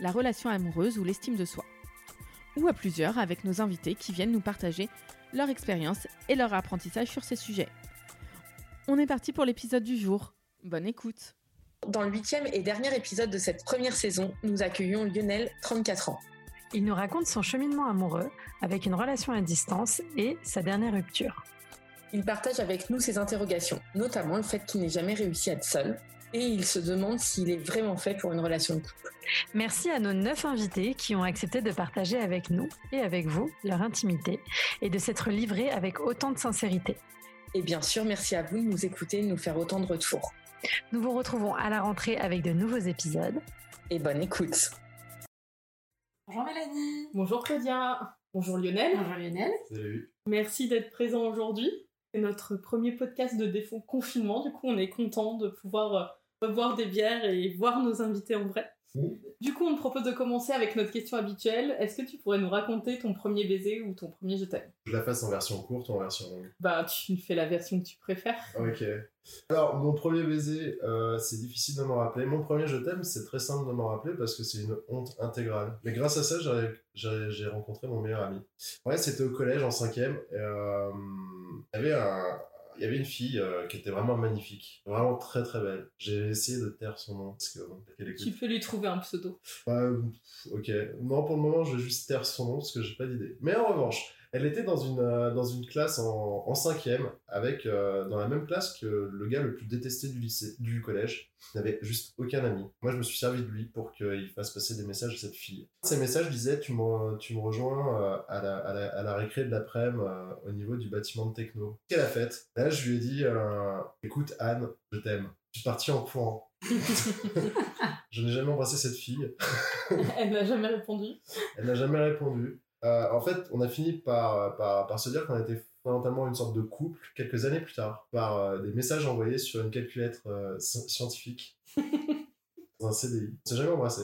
la relation amoureuse ou l'estime de soi. Ou à plusieurs avec nos invités qui viennent nous partager leur expérience et leur apprentissage sur ces sujets. On est parti pour l'épisode du jour. Bonne écoute. Dans le huitième et dernier épisode de cette première saison, nous accueillons Lionel, 34 ans. Il nous raconte son cheminement amoureux avec une relation à distance et sa dernière rupture. Il partage avec nous ses interrogations, notamment le fait qu'il n'ait jamais réussi à être seul, et il se demande s'il est vraiment fait pour une relation de couple. Merci à nos neuf invités qui ont accepté de partager avec nous et avec vous leur intimité et de s'être livrés avec autant de sincérité. Et bien sûr, merci à vous de nous écouter et de nous faire autant de retours. Nous vous retrouvons à la rentrée avec de nouveaux épisodes. Et bonne écoute. Bonjour Mélanie. Bonjour Claudia. Bonjour Lionel. Bonjour Lionel. Salut. Merci d'être présent aujourd'hui. C'est notre premier podcast de défaut confinement. Du coup, on est content de pouvoir euh, boire des bières et voir nos invités en vrai. Du coup, on te propose de commencer avec notre question habituelle. Est-ce que tu pourrais nous raconter ton premier baiser ou ton premier je t'aime? Je la fasse en version courte ou en version longue? Bah, tu fais la version que tu préfères. Ok. Alors, mon premier baiser, euh, c'est difficile de m'en rappeler. Mon premier je t'aime, c'est très simple de m'en rappeler parce que c'est une honte intégrale. Mais grâce à ça, j'ai- rencontré mon meilleur ami. Ouais, c'était au collège en cinquième. euh, Il y avait un. Il y avait une fille euh, qui était vraiment magnifique, vraiment très très belle. J'ai essayé de taire son nom parce que bon. Tu peux lui trouver un pseudo. Bah, ok. Non, pour le moment, je vais juste taire son nom parce que j'ai pas d'idée. Mais en revanche, elle était dans une, euh, dans une classe en, en cinquième, avec, euh, dans la même classe que le gars le plus détesté du lycée, du collège. Il n'avait juste aucun ami. Moi, je me suis servi de lui pour qu'il fasse passer des messages à cette fille. Ces messages disaient Tu me, tu me rejoins euh, à, la, à, la, à la récré de l'après-midi au niveau du bâtiment de techno. Qu'elle a fait Là, je lui ai dit euh, Écoute, Anne, je t'aime. Je suis parti en courant. je n'ai jamais embrassé cette fille. Elle n'a jamais répondu. Elle n'a jamais répondu. Euh, en fait, on a fini par, par, par se dire qu'on était fondamentalement une sorte de couple quelques années plus tard, par euh, des messages envoyés sur une calculette euh, sci- scientifique dans un CDI. On s'est jamais embrassé.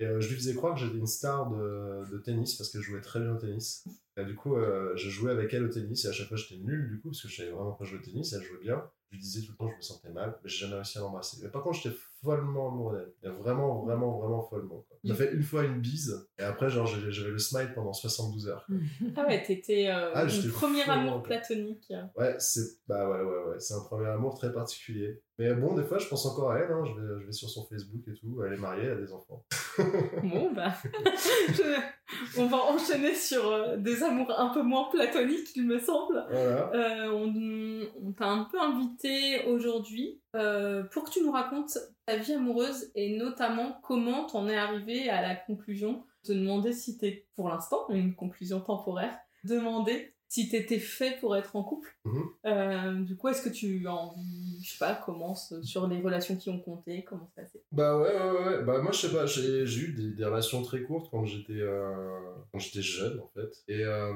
Et je lui faisais croire que j'étais une star de, de tennis parce que je jouais très bien au tennis. Et du coup, je jouais avec elle au tennis et à chaque fois j'étais nul du coup parce que je savais vraiment pas jouer au tennis. Elle jouait bien. Je lui disais tout le temps que je me sentais mal, mais j'ai jamais réussi à l'embrasser. Mais par contre, j'étais follement amoureux d'elle. Vraiment, vraiment, vraiment follement. quoi. J'ai fait une fois une bise et après, genre, j'avais le smile pendant 72 heures. Ah ouais, t'étais euh, Ah, j'étais premier amour platonique. Ouais, c'est bah ouais, ouais, ouais. c'est un premier amour très particulier. Mais bon, des fois, je pense encore à elle. Hein. Je, vais, je vais sur son Facebook et tout. Elle est mariée, elle a des enfants. Bon, bah, je- on va enchaîner sur euh, des amours un peu moins platoniques, il me semble. Voilà. Euh, on on t'a un peu invité aujourd'hui euh, pour que tu nous racontes ta vie amoureuse et notamment comment t'en es arrivé à la conclusion. Te demander si t'es, pour l'instant, une conclusion temporaire, demander si t'étais fait pour être en couple. Mhm. Euh, du coup, est-ce que tu en, je sais pas, commences sur les relations qui ont compté, comment ça s'est Bah ouais, ouais, ouais. Bah moi, je sais pas, j'ai eu des, des relations très courtes quand j'étais euh, quand j'étais jeune, en fait. Et euh,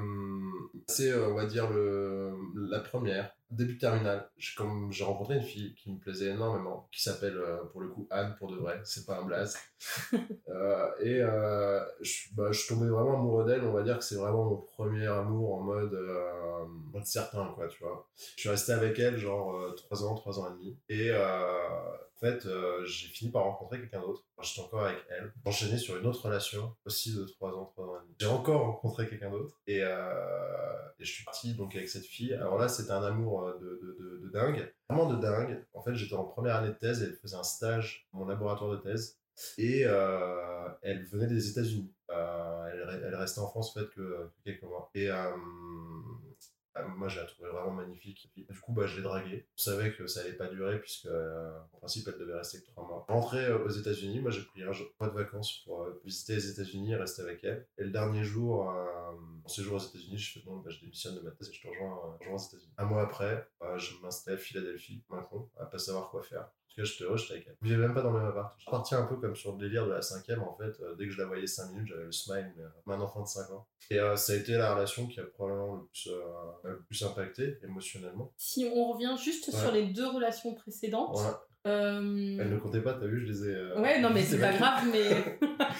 c'est, on va dire, le, la première, début terminale. J'ai comme- j'ai rencontré une fille qui me plaisait énormément, qui s'appelle, euh, pour le coup, Anne, pour de vrai. C'est pas un blaze. Euh, et euh, je, bah, je tombais vraiment amoureux d'elle. On va dire que c'est vraiment mon premier amour en mode, mode certain, quoi, tu vois. Je suis resté avec elle, genre, 3 ans, 3 ans et demi. Et en fait, euh, j'ai fini par rencontrer quelqu'un d'autre. J'étais encore avec elle. Enchaîné sur une autre relation, aussi de 3 ans, 3 ans et demi. J'ai encore rencontré quelqu'un d'autre. Et, euh, et je suis parti donc avec cette fille. Alors là, c'était un amour euh, de, de, de, de dingue. Vraiment de dingue. En fait, j'étais en première année de thèse et elle faisait un stage dans mon laboratoire de thèse. Et elle venait des États-Unis. Elle, restait en France en fait que, que quelques mois. Moi, je la trouvais vraiment magnifique. Et du coup, bah, je l'ai draguée. Je savais que ça allait pas durer, puisque euh, en principe, elle devait rester que trois mois. Rentrée euh, aux États-Unis, moi, j'ai pris un jour de vacances pour euh, visiter les États-Unis et rester avec elle. Et le dernier jour, euh, mon séjour aux États-Unis, je fais bon, bah, je démissionne de ma thèse et je te rejoins, rejoins aux États-unis. Un mois après, je m'installe à Philadelphie, maintenant, à pas savoir quoi faire. Parce cas, j'étais heureux, j'étais avec elle. Je vivais même pas dans le même appart. Je partais un peu comme sur le délire de la cinquième, en fait. Euh, dès que je la voyais 5 minutes, j'avais le smile, mais un enfant de 5 ans. Et euh, ça a été la relation qui a probablement le plus, euh, le plus impacté émotionnellement. Si on revient juste Ouais. sur les deux relations précédentes. Ouais. euh, Elle ne comptait pas, t'as vu, je les ai. Ouais, non, mais c'est pas grave, mais.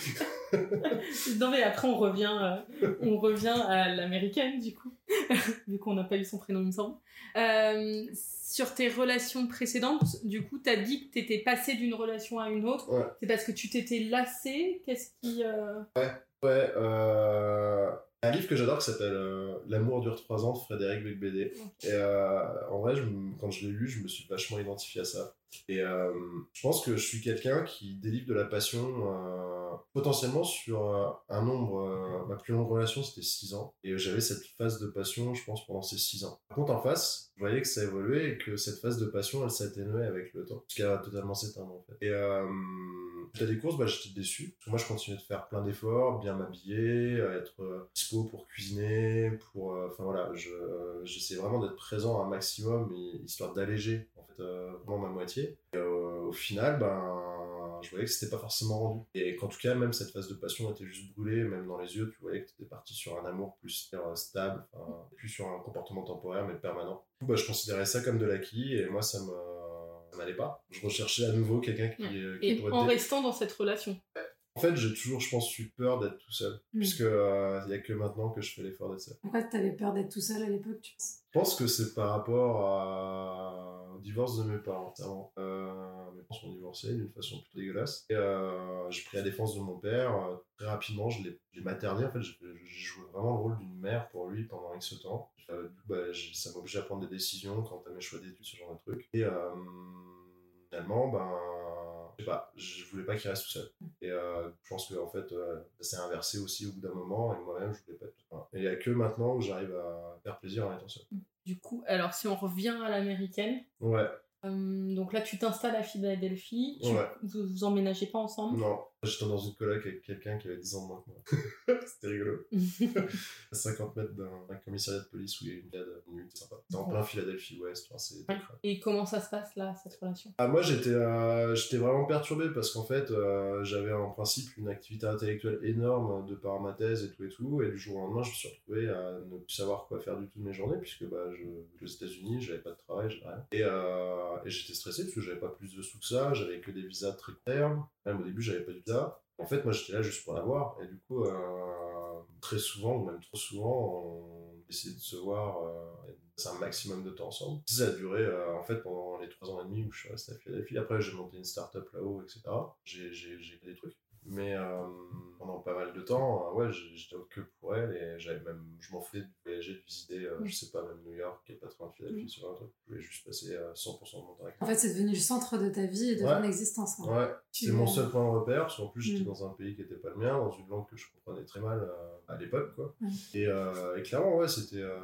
non, mais après, on revient, euh, on revient à l'américaine, du coup, vu qu'on n'a pas eu son prénom, il me semble. Euh, sur tes relations précédentes, du coup, t'as dit que t'étais passé d'une relation à une autre. Ouais. C'est parce que tu t'étais lassé? Qu'est-ce qui. euh, Ouais, euh, un livre que j'adore qui s'appelle euh, L'amour dure 3 ans de Frédéric Becbédé. Et euh, en vrai, je quand je l'ai lu, je me suis vachement identifié à ça. Et euh, je pense que je suis quelqu'un qui délivre de la passion euh, potentiellement sur euh, un nombre. ma plus longue relation, c'était 6 ans. Et j'avais cette phase de passion, je pense, pendant ces 6 ans. Par contre, en face, je voyais que ça évoluait et que cette phase de passion, elle s'atténuait avec le temps. Jusqu'à totalement s'éteindre, en fait. Et à des courses, bah, j'étais déçu. Moi, je continuais de faire plein d'efforts, bien m'habiller, être dispo pour cuisiner, pour. Enfin voilà, je, j'essayais vraiment d'être présent un maximum, histoire d'alléger, en fait, euh, vraiment ma moitié. Et euh, au final, ben, je voyais que c'était pas forcément rendu. Et qu'en tout cas, même cette phase de passion était juste brûlée, même dans les yeux, tu voyais que tu étais parti sur un amour plus euh, stable, enfin, plus sur un comportement temporaire, mais permanent. Du coup, bah, je considérais ça comme de l'acquis, et moi, ça me. ça m'allait pas. Je recherchais à nouveau quelqu'un qui, Ouais. euh, qui Et pourrait en restant dans cette relation. en fait, j'ai toujours, je pense, eu peur d'être tout seul. Mm. Puisque il n'y a que maintenant que je fais l'effort d'être seul. Pourquoi t'avais peur d'être tout seul à l'époque, tu penses? Je pense que c'est par rapport à... divorce de mes parents. Euh, mes parents sont divorcés d'une façon plutôt dégueulasse. Et euh, j'ai pris la défense de mon père. Euh, très rapidement, je l'ai materné. En fait, j'ai joué vraiment le rôle d'une mère pour lui pendant X temps. Euh, bah, ça m'obligeait à prendre des décisions quant à mes choix d'études, ce genre de trucs. Et euh, finalement, ben, je sais pas, je voulais pas qu'il reste tout seul. Et euh, je pense que en fait, euh, ça s'est inversé aussi au bout d'un moment. Et moi-même, je voulais pas être. Voilà. Et il y a que maintenant où j'arrive à faire plaisir en étant seul. Du coup, alors si on revient à l'américaine, Ouais. euh, donc là, tu t'installes à Philadelphie, tu, Ouais. vous, vous emménagez pas ensemble? Non, j'étais dans une coloc avec quelqu'un qui avait 10 ans de moins que moi. C'était rigolo. À 50 mètres d'un commissariat de police où il y a une cadre nue, c'est sympa. C'est en plein Philadelphie Ouest, enfin, c'est Ouais. Et comment ça se passe là, cette relation? Ah, moi j'étais euh, j'étais vraiment perturbé parce qu'en fait euh, j'avais en principe une activité intellectuelle énorme de par ma thèse et tout et tout et du jour au lendemain je me suis retrouvé à ne plus savoir quoi faire du tout de mes journées puisque bah, je aux États-Unis j'avais pas de travail j'avais rien et, euh, et j'étais stressé parce que j'avais pas plus de sous que ça j'avais que des visas très court terme au début j'avais pas de visa en fait moi j'étais là juste pour l'avoir et du coup euh, très souvent ou même trop souvent on essayait de se voir euh, un maximum de temps ensemble. Ça a duré euh, en fait pendant les trois ans et demi où je suis resté à Philadelphie après j'ai monté une start-up là-haut etc j'ai j'ai des trucs mais euh, pendant pas mal de temps, euh, ouais, j'étais que pour elle et j'avais même, je m'en foutais de voyager, de visiter, euh, je sais pas, même New York, qui est pas très Philadelphie sur un truc. Je voulais juste passer euh, 100% de mon temps avec En fait, c'est devenu le centre de ta vie et de Ouais. ton existence. hein. Ouais, c'est mon seul point de repère, parce qu'en plus j'étais Mm. dans un pays qui était pas le mien, dans une langue que je comprenais très mal euh, à l'époque, quoi. Mm. Et, euh, et clairement, ouais, c'était euh,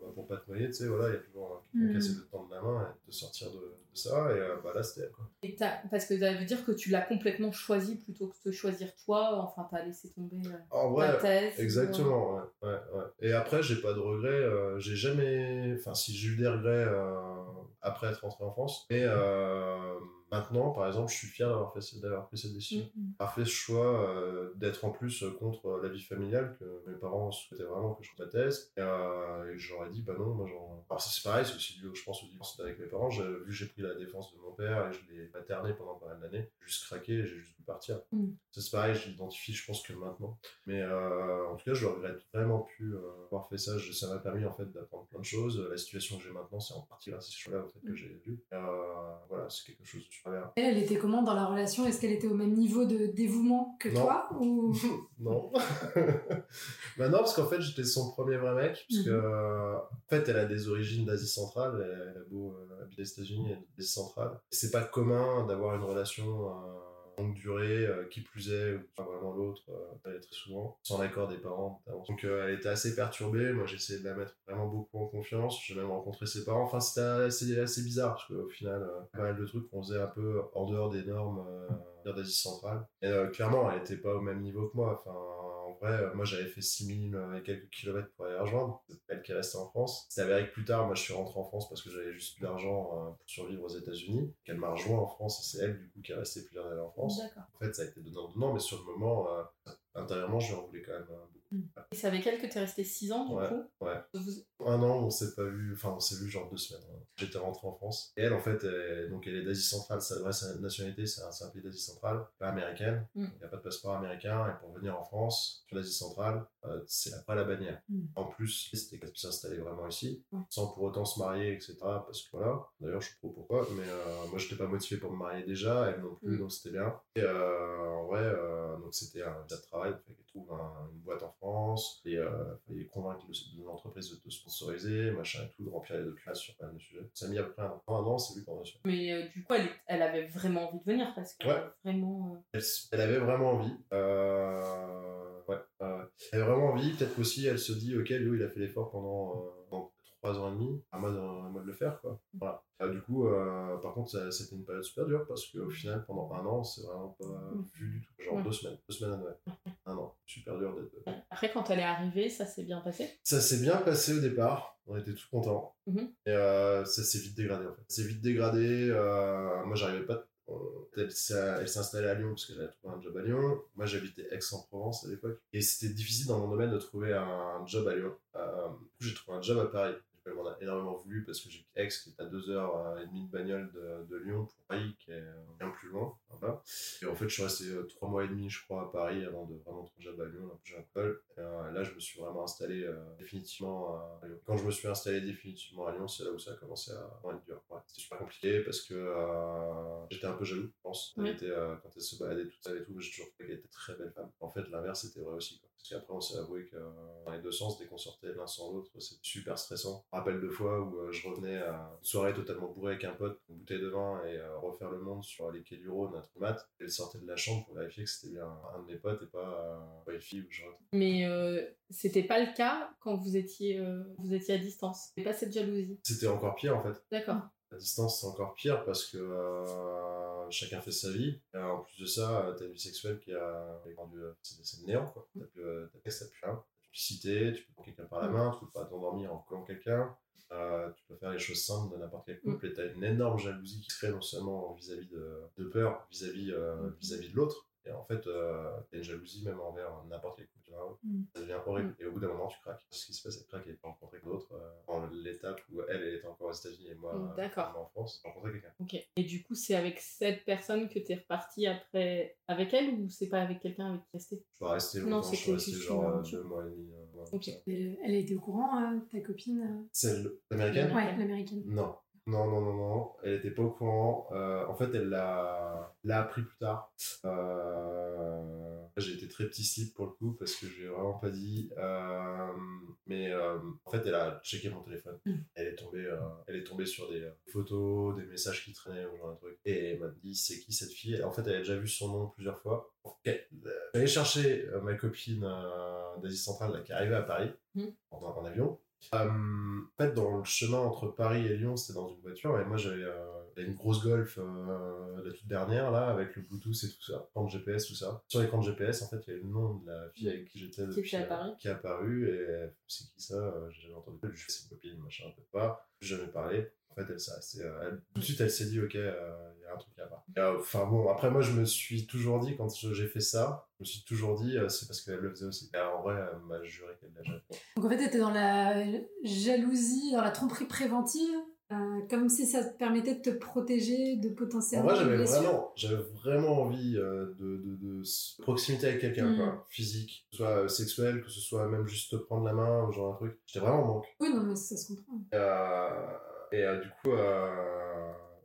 bah, pour pas te noyer, tu sais, voilà, il y a toujours euh, quelqu'un Mm. qui essaie de te tendre la main et de te sortir de, de ça, et euh, bah là c'était elle, quoi. Et Parce que ça veut dire que tu l'as complètement choisi plutôt que de choisir toi, enfin t'as laissé tomber euh, En ta vrai, thèse. Exactement, ouais, ouais, ouais. Et après, j'ai pas de regrets. euh, j'ai jamais. Enfin, si j'ai eu des regrets euh, après être rentré en France. Mais euh, maintenant, par exemple, je suis fier d'avoir fait ce- d'avoir pris cette décision. Mm, mm. Avoir fait ce choix euh, d'être en plus euh, contre la vie familiale, que mes parents souhaitaient vraiment que je fasse ma thèse. Et, euh, et j'aurais dit, bah non, moi j'en. Alors, ça c'est pareil, c'est aussi dû, je pense, au divorce avec mes parents. J'ai- Vu que j'ai pris la défense de mon père et je l'ai materné pendant pas mal d'années, j'ai juste craqué et j'ai juste dû partir. Mm. Ça c'est pareil, je l'identifie, je pense que maintenant. Mais euh, en tout cas, je regrette vraiment euh, avoir fait ça. Je- ça m'a permis en fait d'apprendre plein de choses. La situation que j'ai maintenant, c'est en partie grâce à ces choses-là en fait, que j'ai vu. Euh, voilà, c'est quelque chose de Elle, elle était comment dans la relation? Est-ce qu'elle était au même niveau de dévouement que Non. toi ou... non. bah non, parce qu'en fait, j'étais son premier vrai mec. Parce que, Mhm. euh, en fait, elle a des origines d'Asie centrale. Elle, a beau euh, habiter aux États-Unis, elle est d'Asie centrale. C'est pas commun d'avoir une relation euh, longue durée, euh, qui plus est, pas vraiment l'autre, euh, très souvent, sans l'accord des parents. notamment. Donc, euh, elle était assez perturbée. Moi, j'essayais de la mettre vraiment beaucoup en confiance. J'ai même rencontré ses parents. Enfin, c'était assez, bizarre, parce qu'au final, pas mal de trucs qu'on faisait un peu hors dehors des normes d'Asie centrale. Et clairement, elle était pas au même niveau que moi. Enfin, vrai, euh, moi j'avais fait 6000 et quelques kilomètres pour aller la rejoindre. C'est elle qui est restée en France. C'est avéré que plus tard, moi je suis rentré en France parce que j'avais juste plus d'argent euh, pour survivre aux États-Unis. Qu'elle m'a rejoint en France et c'est elle du coup qui est restée plusieurs années en France. En fait, ça a été donnant-donnant, mais sur le moment, euh, intérieurement, je lui en voulais quand même euh, beaucoup. Et c'est avec elle que t'es resté 6 ans, du Ouais, coup ouais. Vous- Un an, on s'est pas vu, enfin on s'est vu genre deux semaines. hein. J'étais rentré en France. Et elle, en fait, elle, donc elle est d'Asie centrale, sa vraie nationalité, c'est un, pays d'Asie centrale, pas américaine. Mm. Il n'y a pas de passeport américain. Et pour venir en France, sur l'Asie centrale, euh, c'est pas la bannière. Mm. En plus, c'était qu'elle s'installer vraiment ici, Ouais. sans pour autant se marier, etc. Parce que voilà, d'ailleurs, je sais pas pourquoi, mais euh, moi, j'étais pas motivé pour me marier déjà, elle non plus, Mm. donc c'était bien. Et euh, en vrai, euh, donc c'était un visa de travail, trouve un- une boîte en France, et euh, fallait convaincre le- l'entreprise de te sponsoriser, machin et tout, de remplir les documents sur mal de sujets. Ça a mis après un an, un an c'est lui a reçu. Mais euh, du coup, elle, avait vraiment envie de venir parce que Ouais. vraiment. euh, Elle, avait vraiment envie. Euh, ouais, elle avait vraiment envie. Peut-être qu'aussi, elle se dit, ok, Léo, il a fait l'effort pendant, pendant trois ans et demi. À moi de, à moi de le faire, quoi. Voilà. Du coup, euh, par contre, ça- c'était une période super dure parce qu'au final, pendant un an, c'est vraiment pas vu du tout. Genre Ouais. deux semaines, deux semaines à Noël. Un an. Super dur d'être. Après, quand elle est arrivée, ça s'est bien passé? Ça s'est bien passé au départ, on était tous contents. Mhm. Et euh, ça s'est vite dégradé en fait. C'est vite dégradé. euh, moi, j'arrivais pas. on- Elle s'est installée à Lyon parce qu'elle avait trouvé un job à Lyon. Moi, j'habitais Aix-en-Provence à l'époque. Et c'était difficile dans mon domaine de trouver un job à Lyon. Euh, du coup, j'ai trouvé un job à Paris. Elle m'en a énormément voulu parce que j'ai Aix qui est à 2h30 de bagnole de, de Lyon pour Paris qui est euh, bien plus loin. Voilà. Et en fait, je suis resté euh, trois mois et demi, je crois, à Paris avant de vraiment job à Lyon. Là, un col. Et, euh, là, je me suis vraiment installé euh, définitivement à Lyon. Quand je me suis installé définitivement à Lyon, c'est là où ça a commencé à être dur. Ouais, c'était super compliqué parce que euh, j'étais un peu jaloux, je pense. Elle Ouais. était, euh, quand elle se baladait toute seule et tout, j'ai toujours trouvé qu'elle était très belle femme. En fait, l'inverse était vrai aussi. Quoi. Parce qu'après, on s'est avoué que euh, dans les deux sens, dès qu'on sortait l'un sans l'autre, c'était super stressant. Je me rappelle deux fois où euh, je revenais à une soirée totalement bourrée avec un pote, une bouteille de vin et euh, refaire le monde sur les quais du Rhône, un truc mat. Elle sortait de la chambre pour vérifier que c'était bien un de mes potes et pas, euh, pas une fille ou genre. Mais euh, c'était pas le cas quand vous étiez, euh, vous étiez à distance. C'est pas cette jalousie. C'était encore pire en fait. D'accord. À distance, c'est encore pire parce que euh, chacun fait sa vie. Et en plus de ça, t'as une vie sexuelle qui a euh, C'est le néant, quoi. T'as plus, t'as plus rien. Tu peux tu prendre quelqu'un par la main, tu peux pas t'endormir en collant quelqu'un. Euh, tu peux faire les choses simples de n'importe quel couple et t'as une énorme jalousie qui se crée non seulement vis-à-vis de, de peur, vis-à-vis euh, vis-à-vis de l'autre, et en fait, euh, t'as une jalousie même envers n'importe quel couple. Tu vois. Mm. Ça devient horrible. Et au bout d'un moment, tu craques. Ce qui se passe, c'est que craques et pas rencontrer d'autres. Euh, dans l'étape où elle, elle était encore aux États-Unis et moi, Mm, euh, moi en France, j'ai rencontré quelqu'un. Ok. Et du coup, c'est avec cette personne que t'es reparti après avec elle ou c'est pas avec quelqu'un avec qui rester Je suis pas resté Non, longtemps, je suis genre une euh, deux mois et demi. euh, ouais, Ok. Elle, été au courant, euh, ta copine euh? Celle américaine Ouais, l'américaine. Non. Non, non, non, non. Elle était pas au courant. Euh, en fait, elle l'a l'a appris plus tard. Euh, J'ai été très petit slip pour le coup parce que je lui ai vraiment pas dit. Euh, mais euh, en fait, elle a checké mon téléphone. Mm. Elle est tombée, euh, elle est tombée sur des photos, des messages qui traînaient ou genre un truc. Et elle m'a dit c'est qui cette fille? En fait, elle a déjà vu son nom plusieurs fois. Ok. J'allais chercher ma copine d'Asie centrale là, qui arrivait à Paris Mm. en, en avion. En fait, dans le chemin entre Paris et Lyon, c'était dans une voiture. Et moi, j'avais euh, une grosse Golf, euh, la toute dernière, là, avec le Bluetooth et tout ça, l'écran de GPS, tout ça. Sur l'écran de GPS, en fait, il y avait le nom de la fille avec qui j'étais Qui Paris. qui est apparue. Et c'est qui ça Euh, J'ai jamais entendu. Je fais c'est une copine, machin, un peu pas. J'ai jamais parlé. En fait, elle s'est restée, euh, elle- tout de suite, elle s'est dit, ok, euh, il y a un truc à part. Et, euh, Enfin bon, après, moi, je me suis toujours dit, quand je- j'ai fait ça, je me suis toujours dit, euh, c'est parce qu'elle le faisait aussi. Et en vrai, elle m'a juré qu'elle l'a jamais fait. Donc en fait, t'étais dans la jalousie, dans la tromperie préventive, euh, comme si ça te permettait de te protéger de En potentiellement vrai, j'avais vraiment, j'avais vraiment envie euh, de, de, de s- proximité avec quelqu'un, Mm. quoi. Physique, que ce soit euh, sexuel, que ce soit même juste te prendre la main ou genre un truc. J'étais vraiment en manque. Oui, non, mais ça se comprend. Et du coup,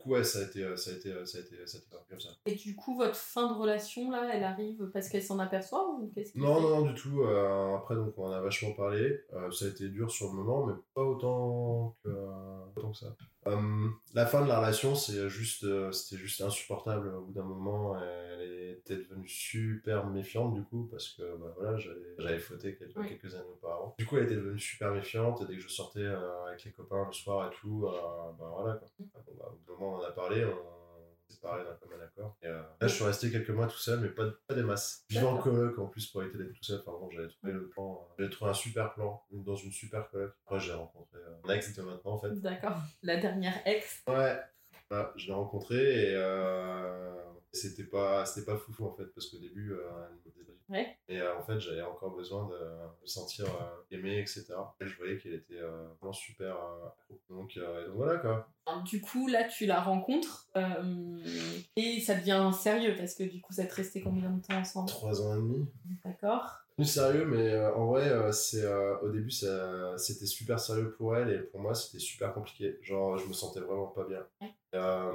coup, ouais, ça a été, ça a été, ça a été, ça a été comme ça. Et du coup, votre fin de relation là, elle arrive parce qu'elle s'en aperçoit ou qu'est-ce Non, non, non, du tout. euh, après, donc, on en a vachement parlé. Euh, ça a été dur sur le moment, mais pas autant que, euh, autant que ça. Euh, la fin de la relation, c'est juste, euh, c'était juste insupportable. Au bout d'un moment, elle était devenue super méfiante, du coup, parce que bah, voilà, j'avais, j'avais fauté quelques, Oui. quelques années auparavant. Du coup, elle était devenue super méfiante, et dès que je sortais euh, avec les copains le soir et tout, bah voilà, quoi. Bon, bah, au bout d'un moment, on en a parlé, on séparés d'un commun accord. Et, euh, là, je suis resté quelques mois tout seul, mais pas, pas des masses. Je vivais en coloc en plus pour éviter d'être tout seul. Enfin bon, j'avais trouvé le plan, euh, j'avais trouvé un super plan dans une super coloc. Après, j'ai rencontré euh, mon ex de maintenant en fait. D'accord. La dernière ex. Ouais. Voilà, je l'ai rencontré et euh, c'était pas c'était pas foufou en fait parce qu'au début euh, elle me. Ouais. et euh, en fait j'avais encore besoin de me sentir euh, aimé etc et je voyais qu'elle était euh, vraiment super euh, donc, donc voilà quoi Du coup, là, tu la rencontres et ça devient sérieux parce que du coup, ça te resté combien de temps ensemble? Trois ans et demi D'accord. plus sérieux mais en vrai c'est au début c'était super sérieux pour elle et pour moi c'était super compliqué genre je me sentais vraiment pas bien Ouais. Euh,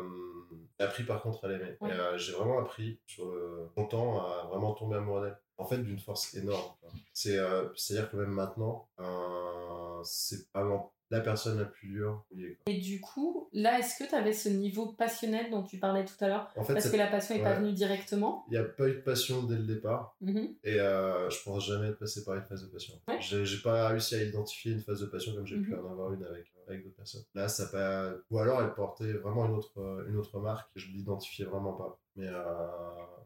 j'ai appris par contre à l'aimer Ouais. Euh, j'ai vraiment appris sur le long temps à vraiment tomber amoureux d'elle en fait d'une force énorme c'est euh, c'est à dire que même maintenant euh, c'est vraiment la personne la plus dure. Et du coup, là, est-ce que tu avais ce niveau passionnel dont tu parlais tout à l'heure? En fait Parce que la passion n'est pas venue directement. il n'y a pas eu de passion dès le départ Mhm. Et euh, je pense jamais être passé par une phase de passion. Ouais. J'ai j'ai pas réussi à identifier une phase de passion comme j'ai pu Mhm. en avoir une avec, avec d'autres personnes. Là, ça pas. Ou alors elle portait vraiment une autre, euh, une autre marque et je l'identifiais vraiment pas. Mais euh,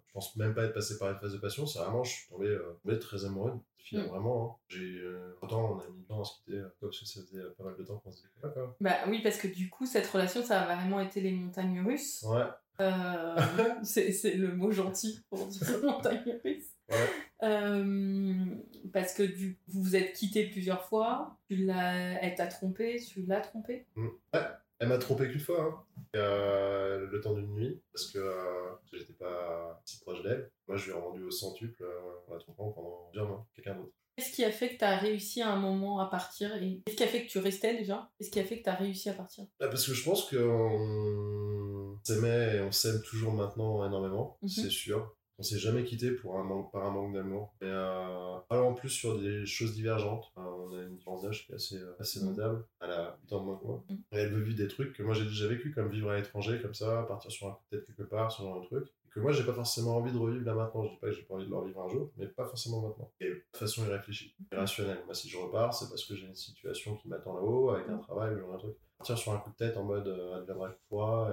je pense même pas être passé par une phase de passion. C'est vraiment, je suis tombé, euh, tombé très amoureux fille, Mhm. vraiment. hein. J'ai, euh, pourtant, on a mis du temps à se quitter euh, parce que ça faisait euh, pas mal de temps qu'on se disait d'accord. Bah oui, parce que du coup, cette relation, ça a vraiment été les montagnes russes. Ouais, Euh, c'est c'est le mot gentil pour dire montagne russe. ouais. Euh, parce que du, vous vous êtes quittés plusieurs fois. Tu l'as, elle t'a trompé, tu l'as trompé. Mm. Ouais, elle m'a trompé qu'une fois, hein. Euh, le temps d'une nuit, parce que, euh, parce que j'étais pas si proche d'elle. Moi, je lui ai rendu au centuple euh, en la trompant pendant plusieurs mois, quelqu'un d'autre. Qu'est-ce qui a fait que tu as réussi à un moment à partir et Qu'est-ce qui a fait que tu restais déjà? Qu'est-ce qui a fait que tu as réussi à partir? Ah, parce que je pense qu'on s'aimait et on s'aime toujours maintenant énormément, Mhm. c'est sûr. On s'est jamais quitté pour un manque, par un manque d'amour. Mais euh, alors en plus sur des choses divergentes, Enfin, on a une différence d'âge qui est assez, euh, assez notable. Elle a 8 ans de moins que moi. Mhm. Et elle veut vivre des trucs que moi j'ai déjà vécu, comme vivre à l'étranger, comme ça, partir sur un coup de tête quelque part, genre de truc. Que moi j'ai pas forcément envie de revivre là maintenant. Je dis pas que j'ai pas envie de le revivre un jour, mais pas forcément maintenant. Et de façon irréfléchie, irrationnelle. Moi si je repars, c'est parce que j'ai une situation qui m'attend là-haut, avec un travail ou un truc partir sur un coup de tête en mode euh, adviendra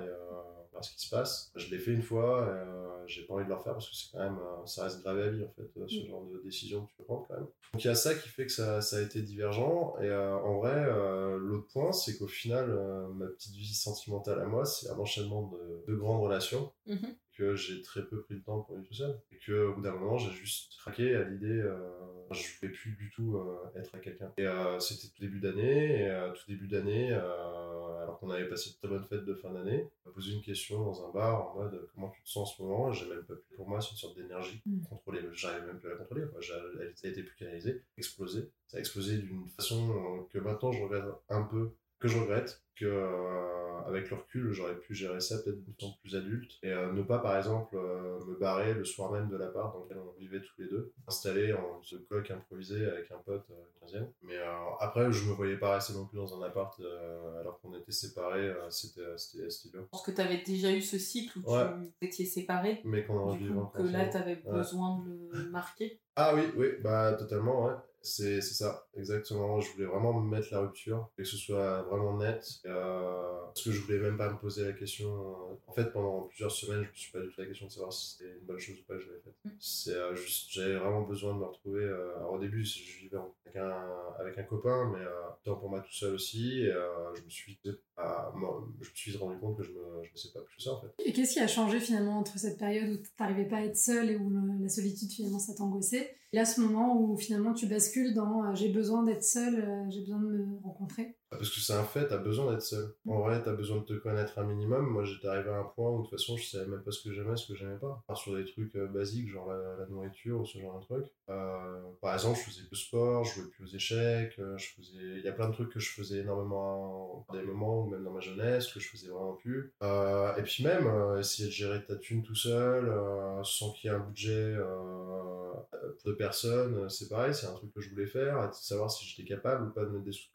et euh, ce qui se passe. Je l'ai fait une fois, euh, j'ai pas envie de le refaire parce que c'est quand même, euh, ça reste gravé à vie en fait, euh, ce Mm. genre de décision que tu peux prendre quand même. Donc il y a ça qui fait que ça, ça a été divergent et euh, en vrai, euh, l'autre point c'est qu'au final, ma petite vie sentimentale à moi, c'est un enchaînement de, de grandes relations Mhm. Que j'ai très peu pris le temps pour vivre tout seul. Et que au bout d'un moment j'ai juste craqué à l'idée euh, je voulais plus du tout euh, être à quelqu'un. Et euh, c'était tout début d'année et tout début d'année alors qu'on avait passé de très bonnes fêtes de fin d'année on m'a posé une question dans un bar en mode comment tu te sens en ce moment? J'ai même pas pu pour moi c'est une sorte d'énergie Mm. contrôlée. J'arrive même plus à la contrôler quoi. Elle a été plus canalisée explosée. Ça a explosé d'une façon que maintenant je regrette un peu que je regrette que euh, avec le recul j'aurais pu gérer ça peut-être façon plus adulte et euh, ne pas par exemple euh, me barrer le soir même de l'appart dans lequel on vivait tous les deux installé en ce coloc improvisé avec un pote euh, 15e mais après je me voyais pas rester non plus dans un appart alors qu'on était séparés c'était c'était dur Je pense que tu avais déjà eu ce cycle où Ouais. tu étiez séparés. mais qu'on en vivait que là, tu avais Ouais. besoin de le marquer. Ah oui, oui, bah totalement, ouais. C'est ça, exactement. Je voulais vraiment me mettre la rupture et que ce soit vraiment net. Euh, parce que je voulais même pas me poser la question. euh, En fait, pendant plusieurs semaines, je me suis pas du tout la question de savoir si c'était une bonne chose ou pas que j'avais faite. Mm. C'est euh, juste, j'avais vraiment besoin de me retrouver. euh, alors au début, je vivais avec un, avec un copain, mais temps pour moi tout seul aussi. Et je me suis, ah, moi, je me suis rendu compte que je me, je me sais pas plus ça en fait. Et qu'est-ce qui a changé finalement entre cette période où tu n'arrivais pas à être seule et où le- la solitude finalement ça t'angoissait et là ce moment où finalement tu bascules dans j'ai besoin d'être seule, euh, j'ai besoin de me rencontrer? Parce que c'est un fait, t'as besoin d'être seul. En vrai, t'as besoin de te connaître un minimum. Moi, j'étais arrivé à un point où, de toute façon, je savais même pas ce que j'aimais, ce que j'aimais pas. Part sur des trucs euh, basiques, genre la, nourriture ou ce genre de truc. Euh, par exemple, je faisais plus sport, je jouais plus aux échecs, euh, je faisais... Il y a plein de trucs que je faisais énormément à des moments, ou même dans ma jeunesse, que je faisais vraiment plus. Et puis même, essayer de gérer ta thune tout seul, sans qu'il y ait un budget deux personnes, c'est pareil, c'est un truc que je voulais faire, de savoir si j'étais capable ou pas de mettre des sous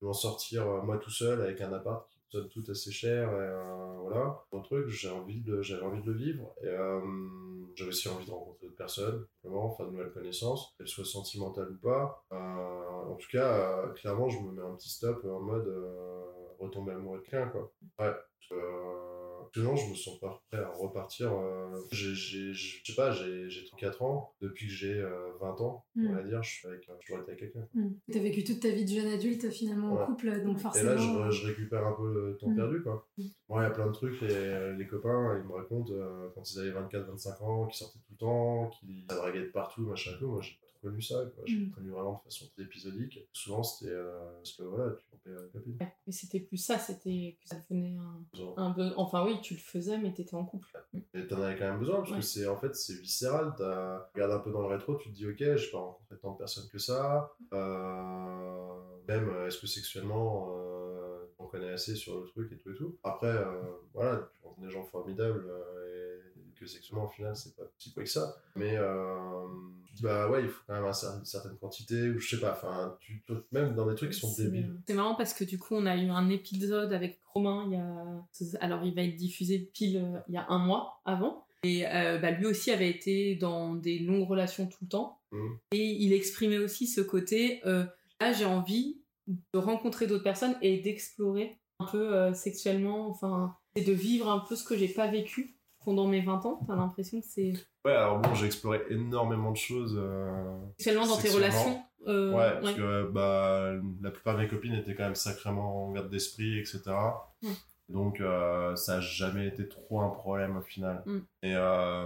de m'en sortir euh, moi tout seul avec un appart qui coûte tout assez cher et euh, voilà. Un truc j'ai envie j'avais envie de le vivre et euh, j'avais aussi envie de rencontrer d'autres personnes simplement faire de nouvelles connaissances qu'elles soient sentimentales ou pas. En tout cas clairement je me mets un petit stop en mode retomber amoureux de quelqu'un quoi. Ouais euh, Sinon, je me sens pas prêt à repartir. euh, j'ai, j'ai- je sais pas, j'ai, j'ai 34 ans. Depuis que j'ai euh, 20 ans, Mm. on va dire, je suis avec, euh, je avec quelqu'un. Mm. T'as vécu toute ta vie de jeune adulte finalement en couple, donc Et forcément. là, je, je récupère un peu le temps Mm. perdu, quoi. Mm. Moi, il y a plein de trucs, les, les copains, ils me racontent euh, quand ils avaient 24-25 ans, qu'ils sortaient tout le temps, qu'ils draguaient de partout, machin et tout. Moi, j'ai connu ça, quoi. J'ai Mm. connu vraiment de façon très épisodique. Souvent, c'était euh, parce que voilà, tu avec la copine. Ouais, Mais c'était plus ça, c'était que ça devenait un, un be- Enfin oui, tu le faisais, mais t'étais en couple. Et t'en avais quand même besoin, parce Ouais. que c'est en fait c'est viscéral. T'as- Tu regardes un peu dans le rétro, tu te dis ok, j'ai pas rencontré tant de personnes que ça. Euh, Même euh, est-ce que sexuellement euh, on connaît assez sur le truc et tout et tout. Après, euh, voilà, tu rencontres des gens formidables euh, et que sexuellement au final c'est pas si quoi que ça. Mais euh, bah ouais, il faut quand même une certaine quantité, ou je sais pas, enfin, même dans des trucs qui sont débiles. C'est marrant parce que du coup, on a eu un épisode avec Romain il y a. Alors, il va être diffusé pile euh, il y a un mois avant. Et euh, bah, lui aussi avait été dans des longues relations tout le temps. Mhm. Et il exprimait aussi ce côté euh, là, j'ai envie de rencontrer d'autres personnes et d'explorer un peu sexuellement, enfin, et de vivre un peu ce que j'ai pas vécu pendant mes 20 ans. T'as l'impression que c'est. Ouais, alors bon, j'ai exploré énormément de choses. euh, Sexuellement dans tes relations. euh, Ouais, parce ouais. que bah, la plupart de mes copines étaient quand même sacrément en garde d'esprit, etc. Ouais. Donc euh, ça n'a jamais été trop un problème au final. Mm. Et euh,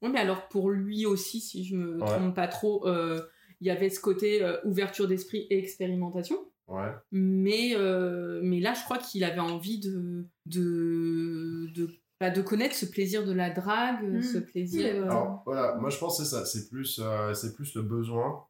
Oui, mais alors pour lui aussi, si je me Ouais. trompe pas trop, euh, il y avait ce côté euh, ouverture d'esprit et expérimentation. ouais, Mais, euh, mais là, je crois qu'il avait envie de, de, de, bah, de connaître ce plaisir de la drague, Mm. ce plaisir. Oui, euh, alors voilà, moi je pense que c'est ça, c'est plus, euh, c'est plus le besoin.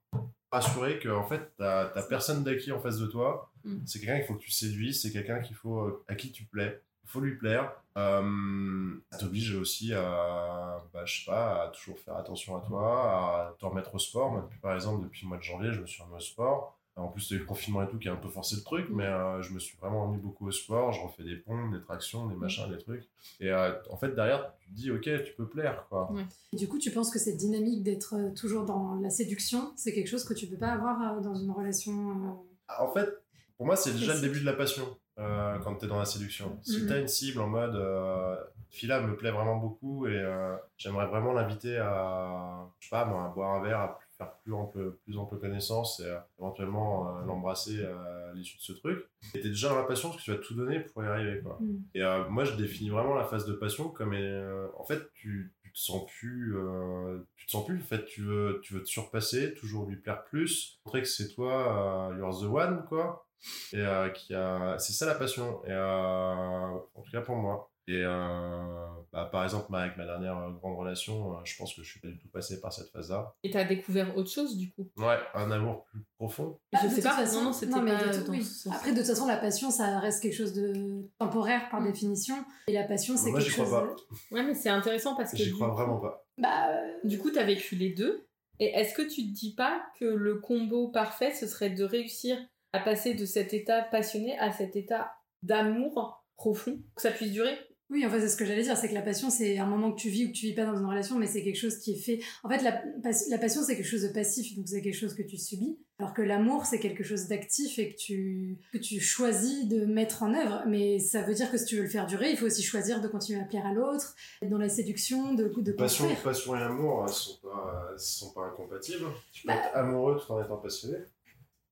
Rassurer que en fait, t'as personne d'acquis en face de toi. Mm. C'est quelqu'un qu'il faut que tu séduises, c'est quelqu'un qu'il faut euh, à qui tu plais. Il faut lui plaire. Euh, ça t'oblige aussi à, bah, je sais pas, à toujours faire attention à toi, à te remettre au sport. Moi, depuis, par exemple, depuis le mois de janvier, je me suis remis au sport. En plus, il y a eu le confinement et tout qui a un peu forcé le truc, mais euh, je me suis vraiment remis beaucoup au sport. Je refais des pompes, des tractions, des machins, des trucs. Et euh, en fait, derrière, tu te dis, ok, tu peux plaire, quoi. Ouais. Et Du coup, tu penses que cette dynamique d'être euh, toujours dans la séduction, c'est quelque chose que tu peux pas avoir euh, dans une relation. euh, En fait, pour moi, c'est déjà le début de la passion euh, quand tu es dans la séduction. Si Mhm. tu as une cible en mode euh, Fila me plaît vraiment beaucoup et euh, j'aimerais vraiment l'inviter à, je sais pas, moi, à boire un verre, à faire plus ample, plus ample connaissance et euh, éventuellement euh, l'embrasser à l'issue de ce truc. Et tu es déjà dans la passion parce que tu vas tout donner pour y arriver. Quoi. Mhm. Et euh, moi, je définis vraiment la phase de passion comme euh, en fait, tu, tu te sens plus, euh, tu te sens plus. En fait, tu veux, tu veux te surpasser, toujours lui plaire plus, montrer que c'est toi, euh, you're the one, quoi. Et euh, qui a, c'est ça la passion. Et euh, en tout cas pour moi. Et euh, bah, par exemple, ma- avec ma dernière euh, grande relation, euh, je pense que je suis pas du tout passé par cette phase-là. Et t'as découvert autre chose, du coup? Ouais, un amour plus profond. Je Ah, de sais pas. façon- non, non, c'était mais pas de tout- oui. Après, de toute façon, la passion, ça reste quelque chose de temporaire par Mm. définition. Et la passion, c'est Moi, quelque j'y crois chose. pas. Ouais, mais c'est intéressant parce que. J'y crois coup- vraiment pas. Bah, euh, Du coup, tu as vécu les deux. Et est-ce que tu te dis pas que le combo parfait, ce serait de réussir à passer de cet état passionné à cet état d'amour profond, que ça puisse durer? Oui, en fait, c'est ce que j'allais dire, c'est que la passion, c'est un moment que tu vis ou que tu vis pas dans une relation, mais c'est quelque chose qui est fait. En fait, la, pas- la passion, c'est quelque chose de passif, donc c'est quelque chose que tu subis, alors que l'amour, c'est quelque chose d'actif et que tu, que tu choisis de mettre en œuvre. Mais ça veut dire que si tu veux le faire durer, il faut aussi choisir de continuer à plaire à l'autre, dans la séduction, de, de Passion, construire. passion et amour ne sont pas, sont pas incompatibles. Tu peux Bah- être amoureux tout en étant passionné.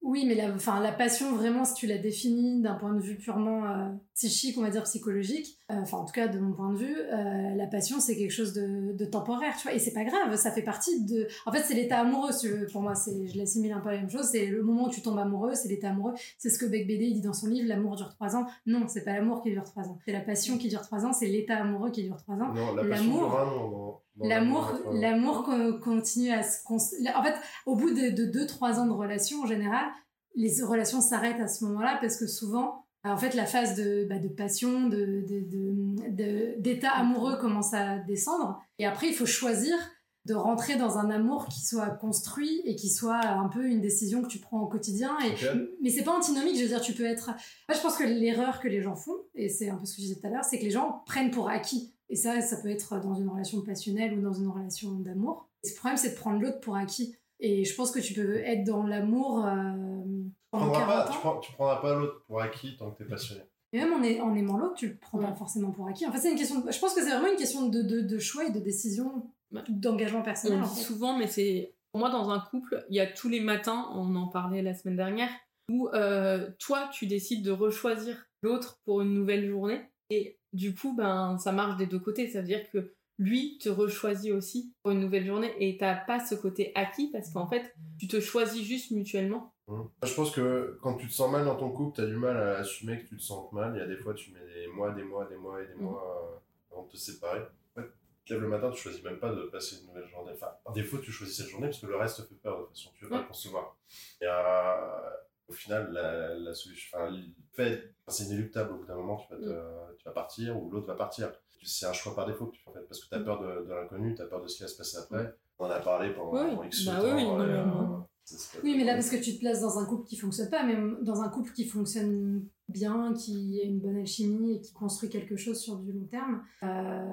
Oui, mais la, enfin, la passion, vraiment, si tu la définis d'un point de vue purement euh, psychique, on va dire psychologique, euh, enfin, en tout cas, de mon point de vue, euh, la passion, c'est quelque chose de, de temporaire, tu vois, et c'est pas grave, ça fait partie de... En fait, c'est l'état amoureux, si tu veux. pour moi, c'est, je l'assimile un peu à la même chose, c'est le moment où tu tombes amoureux, c'est l'état amoureux, c'est ce que Beck BD dit dans son livre, l'amour dure trois ans. Non, c'est pas l'amour qui dure trois ans, c'est la passion qui dure trois ans, c'est l'état amoureux qui dure trois ans. Non, la passion L'amour- dure un an dans- dans L'amour, l'amour, l'amour con- continue à se cons- En fait, au bout de 2-3 ans de relation, en général, les relations s'arrêtent à ce moment-là parce que souvent, en fait, la phase de, bah, de passion, de, d'état amoureux commence à descendre. Et après, il faut choisir de rentrer dans un amour qui soit construit et qui soit un peu une décision que tu prends au quotidien. Et, Ok. Mais c'est pas antinomique, je veux dire, tu peux être. Moi, je pense que l'erreur que les gens font, et c'est un peu ce que je disais tout à l'heure, c'est que les gens prennent pour acquis. Et ça, ça peut être dans une relation passionnelle ou dans une relation d'amour. Et le problème, c'est de prendre l'autre pour acquis. Et je pense que tu peux être dans l'amour euh, prendras 40 pas, tu, prends- tu prendras pas l'autre pour acquis tant que t'es passionné. Et même en, est- en aimant l'autre, tu le prends pas forcément pour acquis. En fait, c'est une question. de- je pense que c'est vraiment une question de, de, de choix et de décision, d'engagement On personnel. le en dit fait. souvent, mais c'est pour moi dans un couple, il y a tous les matins, on en parlait la semaine dernière, où euh, toi tu décides de rechoisir l'autre pour une nouvelle journée, et du coup ben ça marche des deux côtés, ça veut dire que lui te rechoisit aussi pour une nouvelle journée et t'as pas ce côté acquis parce qu'en fait tu te choisis juste mutuellement. Hum. Je pense que quand tu te sens mal dans ton couple, tu as du mal à assumer que tu te sens mal. Il y a des fois, tu mets des mois, des mois, des mois et des Mhm. mois euh, avant de te séparer. En fait, tu lèves le matin, tu choisis même pas de passer une nouvelle journée. Enfin, par défaut, tu choisis cette journée parce que le reste te fait peur de toute façon. Tu veux pas le concevoir. Et euh, au final, la, la solution, enfin, fait, c'est inéluctable. Au bout d'un moment, tu vas, te- tu vas partir ou l'autre va partir. C'est un choix par défaut que tu fais en fait parce que tu as peur de, de l'inconnu, tu as peur de ce qui va se passer après. On en a parlé pendant Oui, pendant X bah temps. oui, oui, euh, Oui, mais là, parce que tu te places dans un couple qui fonctionne pas, mais dans un couple qui fonctionne bien, qui a une bonne alchimie et qui construit quelque chose sur du long terme, euh,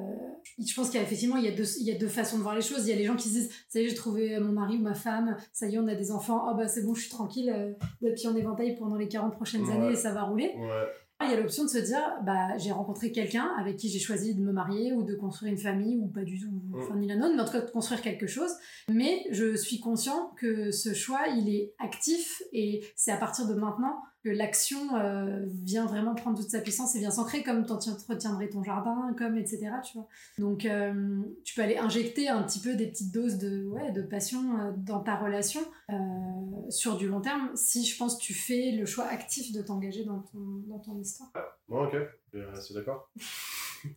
je pense qu'il y a effectivement il y a, deux, il y a deux façons de voir les choses. Il y a les gens qui se disent Ça y est, j'ai trouvé mon mari ou ma femme, ça y est, on a des enfants, oh bah c'est bon, je suis tranquille, euh, le pied en éventail pendant les 40 prochaines Ouais. années et ça va rouler. Ouais. Il y a l'option de se dire bah j'ai rencontré quelqu'un avec qui j'ai choisi de me marier ou de construire une famille ou pas du tout, enfin ni l'un mais en tout cas de construire quelque chose. Mais je suis conscient que ce choix il est actif et c'est à partir de maintenant que l'action euh, vient vraiment prendre toute sa puissance et vient s'ancrer comme tu retiendrais ton jardin, comme etc. Tu vois. Donc euh, tu peux aller injecter un petit peu des petites doses de ouais de passion euh, dans ta relation euh, sur du long terme si je pense que tu fais le choix actif de t'engager dans ton, dans ton histoire. Bon, ok, Euh, c'est d'accord.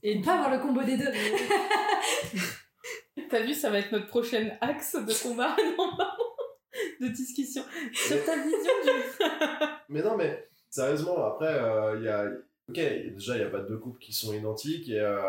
Et On peut avoir le combo des deux. T'as vu, ça va être notre prochain axe de combat, non, de discussion sur ta vision du. Mais non, mais sérieusement, après, euh, il y a. Ok, déjà, il n'y a pas deux couples qui sont identiques. Et euh,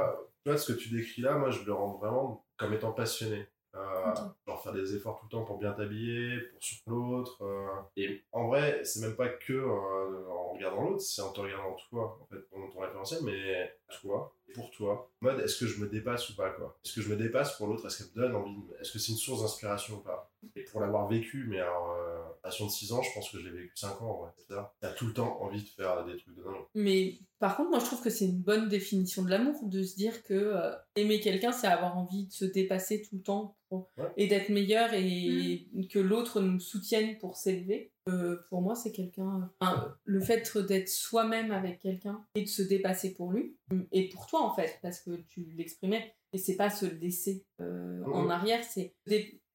tu vois, ce que tu décris là, moi, je le rends vraiment comme étant passionné. Euh. Genre faire des efforts tout le temps pour bien t'habiller, pour sur l'autre. euh. Et en vrai, c'est même pas que euh, en regardant l'autre, c'est en te regardant toi, en fait, ton, ton référentiel, mais toi, pour toi. En mode, est-ce que je me dépasse ou pas, quoi? Est-ce que je me dépasse pour l'autre? Est-ce qu'elle me donne envie de- Est-ce que c'est une source d'inspiration ou pas? Et pour l'avoir vécu, mais alors, euh, passion de 6 ans, je pense que je l'ai vécu 5 ans, en vrai. C'est ça. T'as tout le temps envie de faire des trucs de dingue. Mais par contre, moi je trouve que c'est une bonne définition de l'amour de se dire que euh, aimer quelqu'un, c'est avoir envie de se dépasser tout le temps pour- Ouais. et d'être meilleur et que l'autre nous soutienne pour s'élever. Euh, pour moi, c'est quelqu'un. enfin, le fait d'être soi-même avec quelqu'un et de se dépasser pour lui et pour toi en fait, parce que tu l'exprimais et c'est pas se laisser euh, en arrière, c'est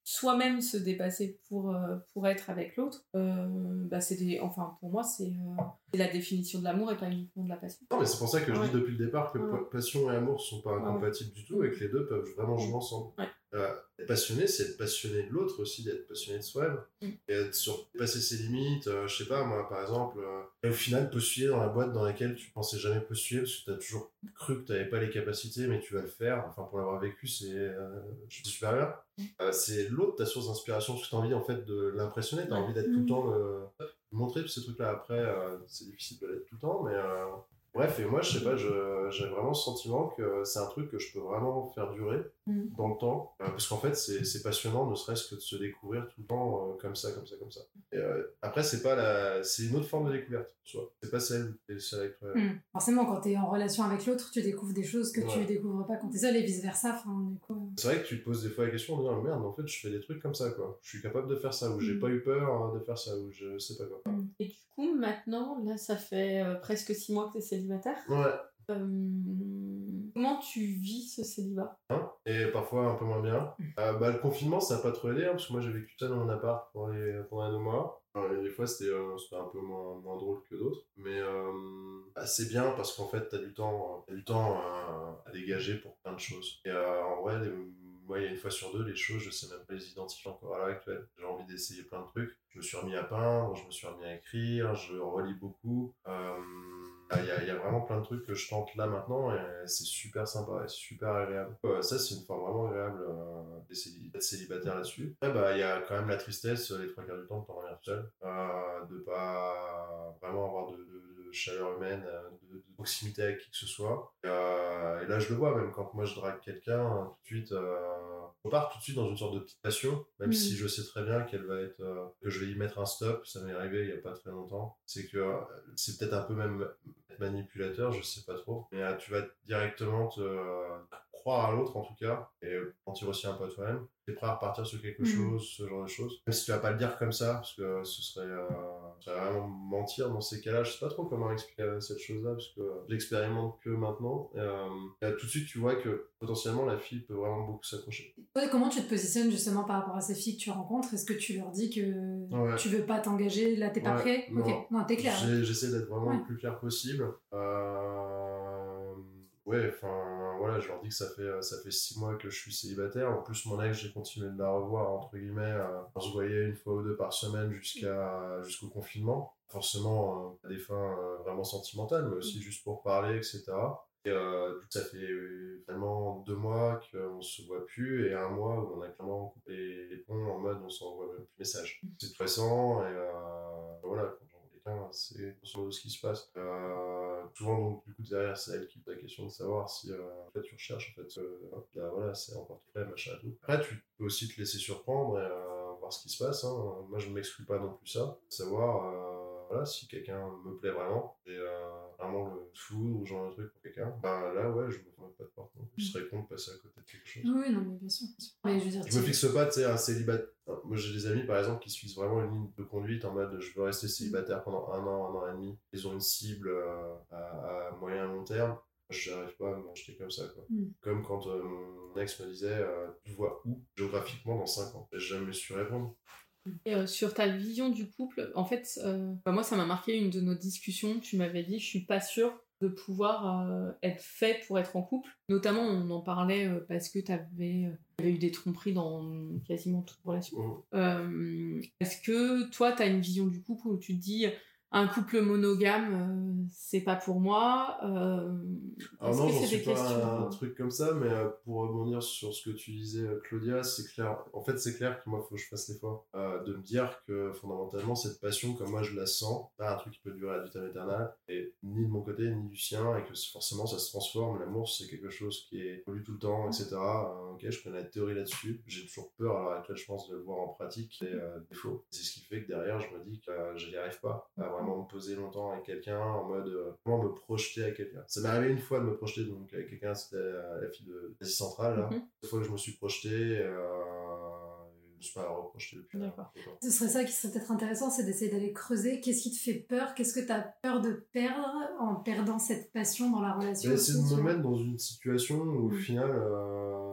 soi-même se dépasser pour, euh, pour être avec l'autre. Euh, bah c'est des... Enfin, pour moi, c'est euh, la définition de l'amour et pas uniquement de la passion. Non, mais c'est pour ça que je Ouais. dis depuis le départ que Ouais. passion et amour sont pas Ouais. incompatibles du tout et que les deux peuvent vraiment jouer Ouais. ensemble. Euh, être passionné, c'est être passionné de l'autre aussi, d'être passionné de soi-même. Mm. Et être sur passer ses limites, euh, je sais pas, moi par exemple, euh, et au final postuler dans la boîte dans laquelle tu pensais jamais postuler parce que tu as toujours cru que tu n'avais pas les capacités, mais tu vas le faire. Enfin, pour l'avoir vécu, c'est euh, suis supérieur. Mm. Euh, c'est l'autre ta source d'inspiration parce que tu as envie en fait de l'impressionner, tu as envie d'être tout le temps le. Montrer ces trucs-là après, c'est difficile de l'être tout le temps, mais. Bref, et moi, je sais pas, j'ai vraiment le sentiment que c'est un truc que je peux vraiment faire durer Mm. dans le temps. euh, parce qu'en fait, c'est c'est passionnant, ne serait-ce que de se découvrir tout le temps euh, comme ça, comme ça, comme ça. Et, euh, après, c'est pas la... c'est une autre forme de découverte, tu vois. C'est pas celle où t'es seul avec toi. Hmm. Forcément, quand tu es en relation avec l'autre, tu découvres des choses que tu Ouais. découvres pas quand tu es seul et vice versa. Enfin, du coup, euh, C'est vrai que tu te poses des fois la question en disant merde, en fait, je fais des trucs comme ça, quoi. Je suis capable de faire ça, ou j'ai Mm. pas eu peur euh, de faire ça, ou je sais pas quoi. Et du coup, maintenant, là, ça fait euh, presque six mois que tu es célibataire? Ouais. Euh, comment tu vis ce célibat? Hein, et parfois un peu moins bien. Euh, bah, le confinement, ça n'a pas trop aidé, hein, parce que moi j'ai vécu ça dans mon appart pendant les, pendant deux mois. Euh, des fois, c'était un peu moins, moins drôle que d'autres. Mais euh, c'est bien parce qu'en fait, tu as du temps, du temps à dégager pour plein de choses. Et en vrai, moi, il y a une fois sur deux, les choses, je sais même pas les identifier encore à l'heure actuelle. J'ai envie d'essayer plein de trucs. Je me suis remis à peindre, je me suis remis à écrire, je relis beaucoup. Il y, a- vraiment plein de trucs que je tente là maintenant et c'est super sympa et super agréable. Euh, ça, c'est une forme vraiment agréable euh, d'être célibataire là-dessus. Bah, il y a quand même la tristesse, les trois quarts du temps, de t'en revenir seul, euh, de pas vraiment avoir de, chaleur humaine, euh, de, proximité avec qui que ce soit. Et, euh, là, je le vois, même quand moi je drague quelqu'un, hein, tout de suite, euh, on part tout de suite dans une sorte de petite passion, même Mm. si je sais très bien qu'elle va être, euh, que je vais y mettre un stop. Ça m'est arrivé il y a pas très longtemps. C'est que euh, c'est peut-être un peu même manipulateur, je sais pas trop. Mais euh, tu vas directement te croire à l'autre en tout cas et mentir aussi un peu à toi-même. T'es prêt à repartir sur quelque Mhm. chose, ce genre de choses. Même si tu vas pas le dire comme ça, parce que ce serait, euh, ce serait vraiment mentir dans ces cas-là. Je sais pas trop comment expliquer euh, cette chose-là, parce que j'expérimente que maintenant. Et, euh, et tout de suite, tu vois que potentiellement la fille peut vraiment beaucoup s'accrocher. Toi, comment tu te positionnes justement par rapport à ces filles que tu rencontres? Est-ce que tu leur dis que Ouais. tu veux pas t'engager? Là, t'es pas Ouais, prêt? Non. Ok, non, t'es clair. J'essaie d'être vraiment Ouais. le plus clair possible. Euh, Ouais, enfin, voilà, je leur dis que ça fait, ça fait six mois que je suis célibataire. En plus, mon ex, j'ai continué de la revoir, entre guillemets. euh, On se voyait une fois ou deux par semaine jusqu'à, jusqu'au confinement. Forcément, euh, à des fins euh, vraiment sentimentales, mais aussi juste pour parler, etc. Et euh, ça fait euh, finalement deux mois qu'on se voit plus et un mois où on a clairement coupé les ponts en mode on s'envoie même plus de messages. C'est récent et euh, voilà, quelqu'un, grosso modo ce qui se passe. Euh, souvent, donc, du coup, derrière, c'est elle qui pose la question de savoir si euh, tu recherches, en fait, euh, voilà, c'est en porte-clés, machin. Après, tu peux aussi te laisser surprendre et voir ce qui se passe. hein. Moi, je ne m'exclus pas non plus ça. Savoir, voilà, si quelqu'un me plaît vraiment, vraiment le fou ou genre de truc pour quelqu'un, ben là, ouais, je me ferme pas de porte. non. Je serais con de passer à côté de quelque chose. Oui, non, mais bien sûr. Mais je veux dire, Je me fixe pas, tu sais, un célibataire. Moi, j'ai des amis, par exemple, qui se fixent vraiment une ligne de conduite en mode je veux rester célibataire pendant un an, un an et demi. Ils ont une cible euh, à, à moyen long terme. Je n'arrive pas à me projeter comme ça, quoi. Mm. Comme quand euh, mon ex me disait euh, Tu vois où? Géographiquement dans 5 ans J'ai jamais su répondre. Et euh, sur ta vision du couple, en fait, euh, bah, moi, ça m'a marqué une de nos discussions. Tu m'avais dit, je suis pas sûre de pouvoir euh, être fait pour être en couple. Notamment, on en parlait parce que tu avais, eu des tromperies dans quasiment toute relation. Euh, Est-ce que toi, tu as une vision du couple où tu te dis, un couple monogame, euh, c'est pas pour moi euh, Alors Est-ce non, j'en suis pas un truc comme ça, mais euh, pour rebondir sur ce que tu disais, euh, Claudia, c'est clair. En fait, c'est clair que moi, il faut que je fasse l'effort euh, de me dire que fondamentalement, cette passion, comme moi je la sens, pas un truc qui peut durer à vitam aeternam, et ni de mon côté, ni du sien, et que forcément ça se transforme. L'amour, c'est quelque chose qui est évolue tout le temps, etc. Euh, ok, je connais la théorie là-dessus. J'ai toujours peur à l'heure actuelle, je pense, de le voir en pratique, et défaut. C'est ce qui fait que derrière, je me dis que je n'y arrive pas vraiment me poser longtemps avec quelqu'un en mode euh, comment me projeter avec quelqu'un. Ça m'est arrivé une fois de me projeter donc avec quelqu'un, c'était euh, la fille de l'Asie centrale là. Mhm. Une fois que je me suis projeté, euh, je me suis pas reprojeté depuis. là. D'accord. Ce serait ça qui serait peut-être intéressant, c'est d'essayer d'aller creuser. Qu'est-ce qui te fait peur? Qu'est-ce que tu as peur de perdre en perdant cette passion dans la relation essayé aussi, de me mettre dans une situation où au Mm. final,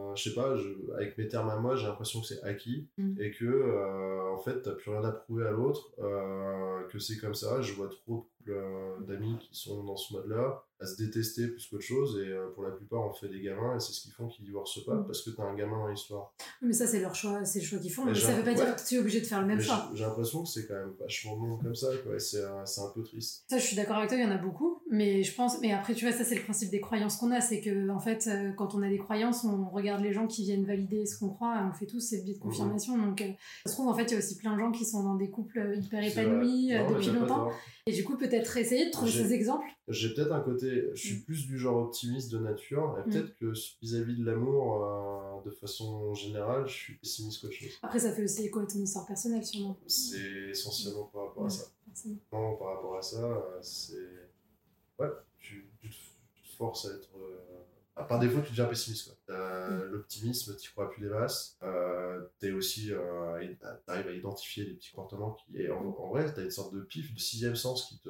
euh, je sais pas, je- avec mes termes à moi, j'ai l'impression que c'est acquis Mm. et que euh, en fait, t'as plus rien à prouver à l'autre, euh, que c'est comme ça. Je vois trop euh, d'amis qui sont dans ce mode-là, à se détester plus qu'autre chose et euh, pour la plupart, on fait des gamins et c'est ce qu'ils font qu'ils divorcent pas Mm. parce que t'as un gamin dans l'histoire. Mais ça, c'est leur choix, c'est le choix qu'ils font. Mais Mais, ça veut pas ouais. dire que tu es obligé de faire le même Mais choix. j'ai l'impression que c'est quand même vachement long comme ça, quoi. et C'est un, c'est un peu triste. Ça, je suis d'accord avec toi, il y en a beaucoup, mais je pense, mais après, tu vois, ça, c'est le principe des croyances qu'on a, c'est que, en fait, euh, quand on a des croyances, on regarde les gens qui viennent valider ce qu'on croit, et on fait tous, c'est le biais de confirmation, donc, euh, ça se trouve, en fait, il y a aussi plein de gens qui sont dans des couples euh, hyper épanouis euh, Non, depuis longtemps, et du coup, peut-être essayer de trouver J'ai- ces exemples. J'ai peut-être un côté, je suis Mm. plus du genre optimiste de nature, et Mm. peut-être que vis-à-vis de l'amour, euh, de façon générale, je suis pessimiste qu'autre chose. Après, ça fait aussi écho à ton histoire personnelle, sûrement. C'est essentiellement par rapport à ça. Non, par rapport à ça, euh, c'est. Ouais, tu, tu te, forces à être. euh, par défaut, tu deviens pessimiste. quoi. T'as Mm. L'optimisme, tu crois plus des masses. Euh, t'es aussi. Euh, à- t'arrives à identifier des petits comportements qui. Et en, en vrai, t'as une sorte de pif, de sixième sens qui te.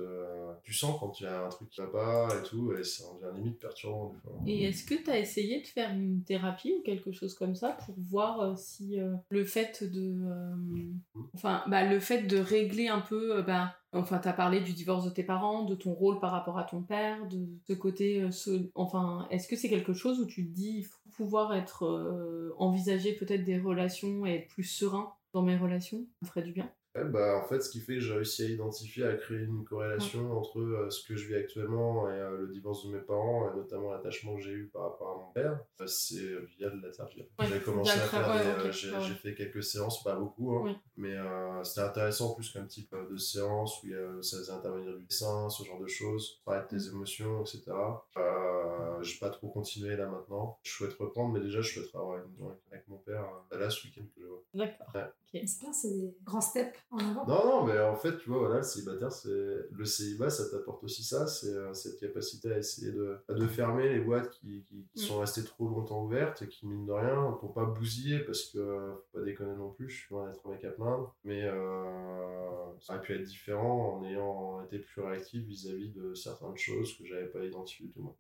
Tu sens quand il y a un truc qui va pas et tout, et ça en devient limite perturbant des fois. Et est-ce que tu as essayé de faire une thérapie ou quelque chose comme ça pour voir euh, si euh, le fait de euh, enfin bah, le fait de régler un peu euh, bah, enfin tu as parlé du divorce de tes parents, de ton rôle par rapport à ton père, de ce côté euh, enfin est-ce que c'est quelque chose où tu te dis il faut pouvoir être euh, envisager peut-être des relations et être plus serein dans mes relations, ça me ferait du bien. Ouais, bah, en fait, ce qui fait que j'ai réussi à identifier, à créer une corrélation entre euh, ce que je vis actuellement et euh, le divorce de mes parents, et notamment l'attachement que j'ai eu par rapport à mon père, euh, c'est via de la thérapie. Ouais, j'ai commencé à faire ouais, des, j'ai, ouais, ouais. j'ai fait quelques séances, pas beaucoup, hein, Ouais. mais euh, c'était intéressant en plus comme type de séance où il y a- ça faisait intervenir du dessin, ce genre de choses, parler de tes Mm. émotions, etc. Euh, j'ai pas trop continué là maintenant. Je souhaite reprendre, mais déjà je souhaiterais avoir une avec, avec mon père là ce week-end que je vois. D'accord. C'est bien, c'est des grands steps. Non, non, mais en fait, tu vois, voilà, le célibataire, c'est le célibat, ça t'apporte aussi ça, c'est euh, cette capacité à essayer de, de fermer les boîtes qui, qui, qui Mm. sont restées trop longtemps ouvertes et qui, mine de rien, pour pas bousiller, parce que euh, faut pas déconner non plus, je suis loin d'être un mec à plaindre, mais euh, ça aurait pu être différent en ayant été plus réactif vis-à-vis de certaines choses que j'avais pas identifiées du tout. moi.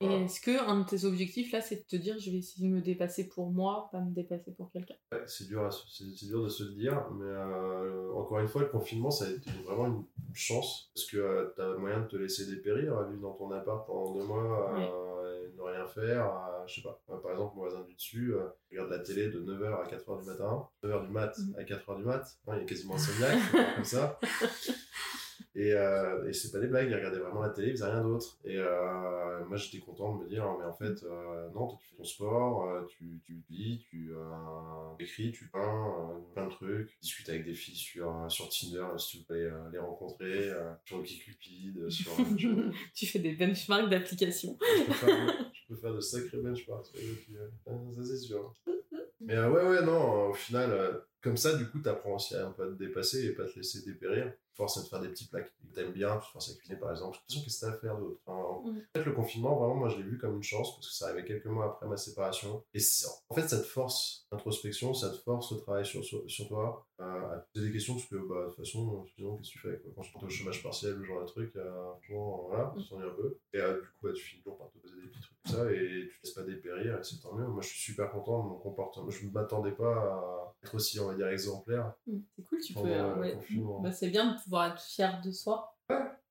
Et est-ce que un de tes objectifs là, c'est de te dire je vais essayer de me dépasser pour moi, pas me dépasser pour quelqu'un? Ouais, c'est dur, à se- c'est c'est dur de se le dire, mais euh, encore une fois, le confinement, ça a été vraiment une chance parce que tu as moyen de te laisser dépérir, à vivre dans ton appart pendant deux mois, euh, et ne rien faire. euh, je sais pas, par exemple, mon voisin du dessus euh, regarde la télé de 9h à 4h du matin, 9h du mat Mhm. à 4h du mat, hein, il est quasiment insomniaque, comme ça. Et, euh, et c'est pas des blagues, il regardait vraiment la télé, il faisait rien d'autre. Et euh, moi j'étais content de me dire, mais en fait, euh, non, toi tu fais ton sport, euh, tu, tu lis, tu écris, tu peins, plein de trucs, tu discutes avec des filles sur, sur Tinder, si tu veux les, les rencontrer, sur OkCupid, sur. Tu fais des benchmarks d'applications. je peux faire, je peux faire de sacrés benchmarks, ça c'est sûr. Mais ouais, ouais, non, au final, comme ça, du coup, t'apprends aussi à un peu à te dépasser et pas te laisser dépérir. Force à te faire des petits plats que t'aimes bien, tu te forces à cuisiner par exemple. De toute façon, qu'est-ce que t'as à faire d'autre Enfin, Mm. En fait, le confinement, vraiment, moi, je l'ai vu comme une chance parce que ça arrivait quelques mois après ma séparation. Et en fait, ça te force l'introspection, ça te force le travail sur, sur, sur toi, euh, à te poser des questions parce que, bah, de toute façon, sinon, qu'est-ce que tu fais quoi Quand je suis au chômage partiel, ce genre de truc, euh, franchement, voilà, Mm. tu t'ennuies un peu. Et euh, du coup, bah, tu finis toujours par te poser des petits trucs comme ça et tu te laisses pas dépérir et c'est tant mieux. Moi, je suis super content de mon comportement. Je ne m'attendais pas à être aussi, on va dire, exemplaire. Mm, C'est cool, tu peux. Euh, ouais. confinement. Bah, c'est bien de pouvoir être fier de soi.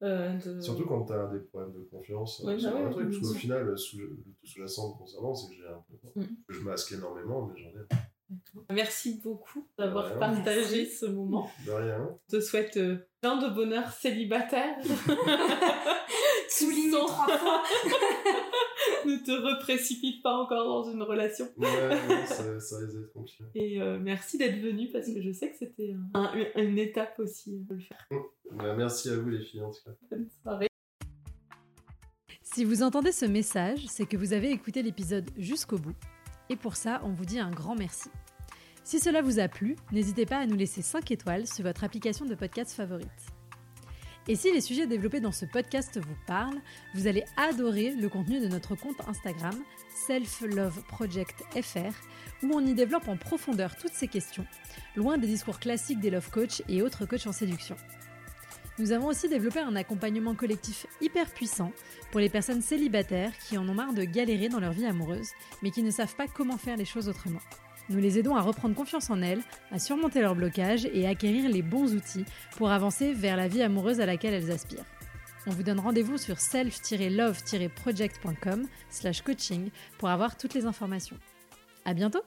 Euh, de- Surtout quand tu as des problèmes de confiance Ouais, sur bah un ouais, truc. Parce qu'au final, sous, le tout sous-jacent concernant, c'est que j'ai un peu. Mm. que Je masque énormément, mais j'en ai. Merci beaucoup d'avoir partagé ce moment. De rien. Je te souhaite euh, plein de bonheur célibataire. Souligné Sans- trois fois. ne te reprécipite pas encore dans une relation. Ouais, ouais, ça, ça risque d'être compliqué. Et euh, merci d'être venu parce que je sais que c'était un- un- une étape aussi euh, de le faire. Bah, merci à vous, les filles, en tout cas. Bonne soirée. Si vous entendez ce message, c'est que vous avez écouté l'épisode jusqu'au bout. Et pour ça, on vous dit un grand merci. Si cela vous a plu, n'hésitez pas à nous laisser 5 étoiles sur votre application de podcast favorite. Et si les sujets développés dans ce podcast vous parlent, vous allez adorer le contenu de notre compte Instagram Self où on y développe en profondeur toutes ces questions, loin des discours classiques des love coach et autres coachs en séduction. Nous avons aussi développé un accompagnement collectif hyper puissant pour les personnes célibataires qui en ont marre de galérer dans leur vie amoureuse, mais qui ne savent pas comment faire les choses autrement. Nous les aidons à reprendre confiance en elles, à surmonter leurs blocages et à acquérir les bons outils pour avancer vers la vie amoureuse à laquelle elles aspirent. On vous donne rendez-vous sur self-love-project.com slash coaching pour avoir toutes les informations. À bientôt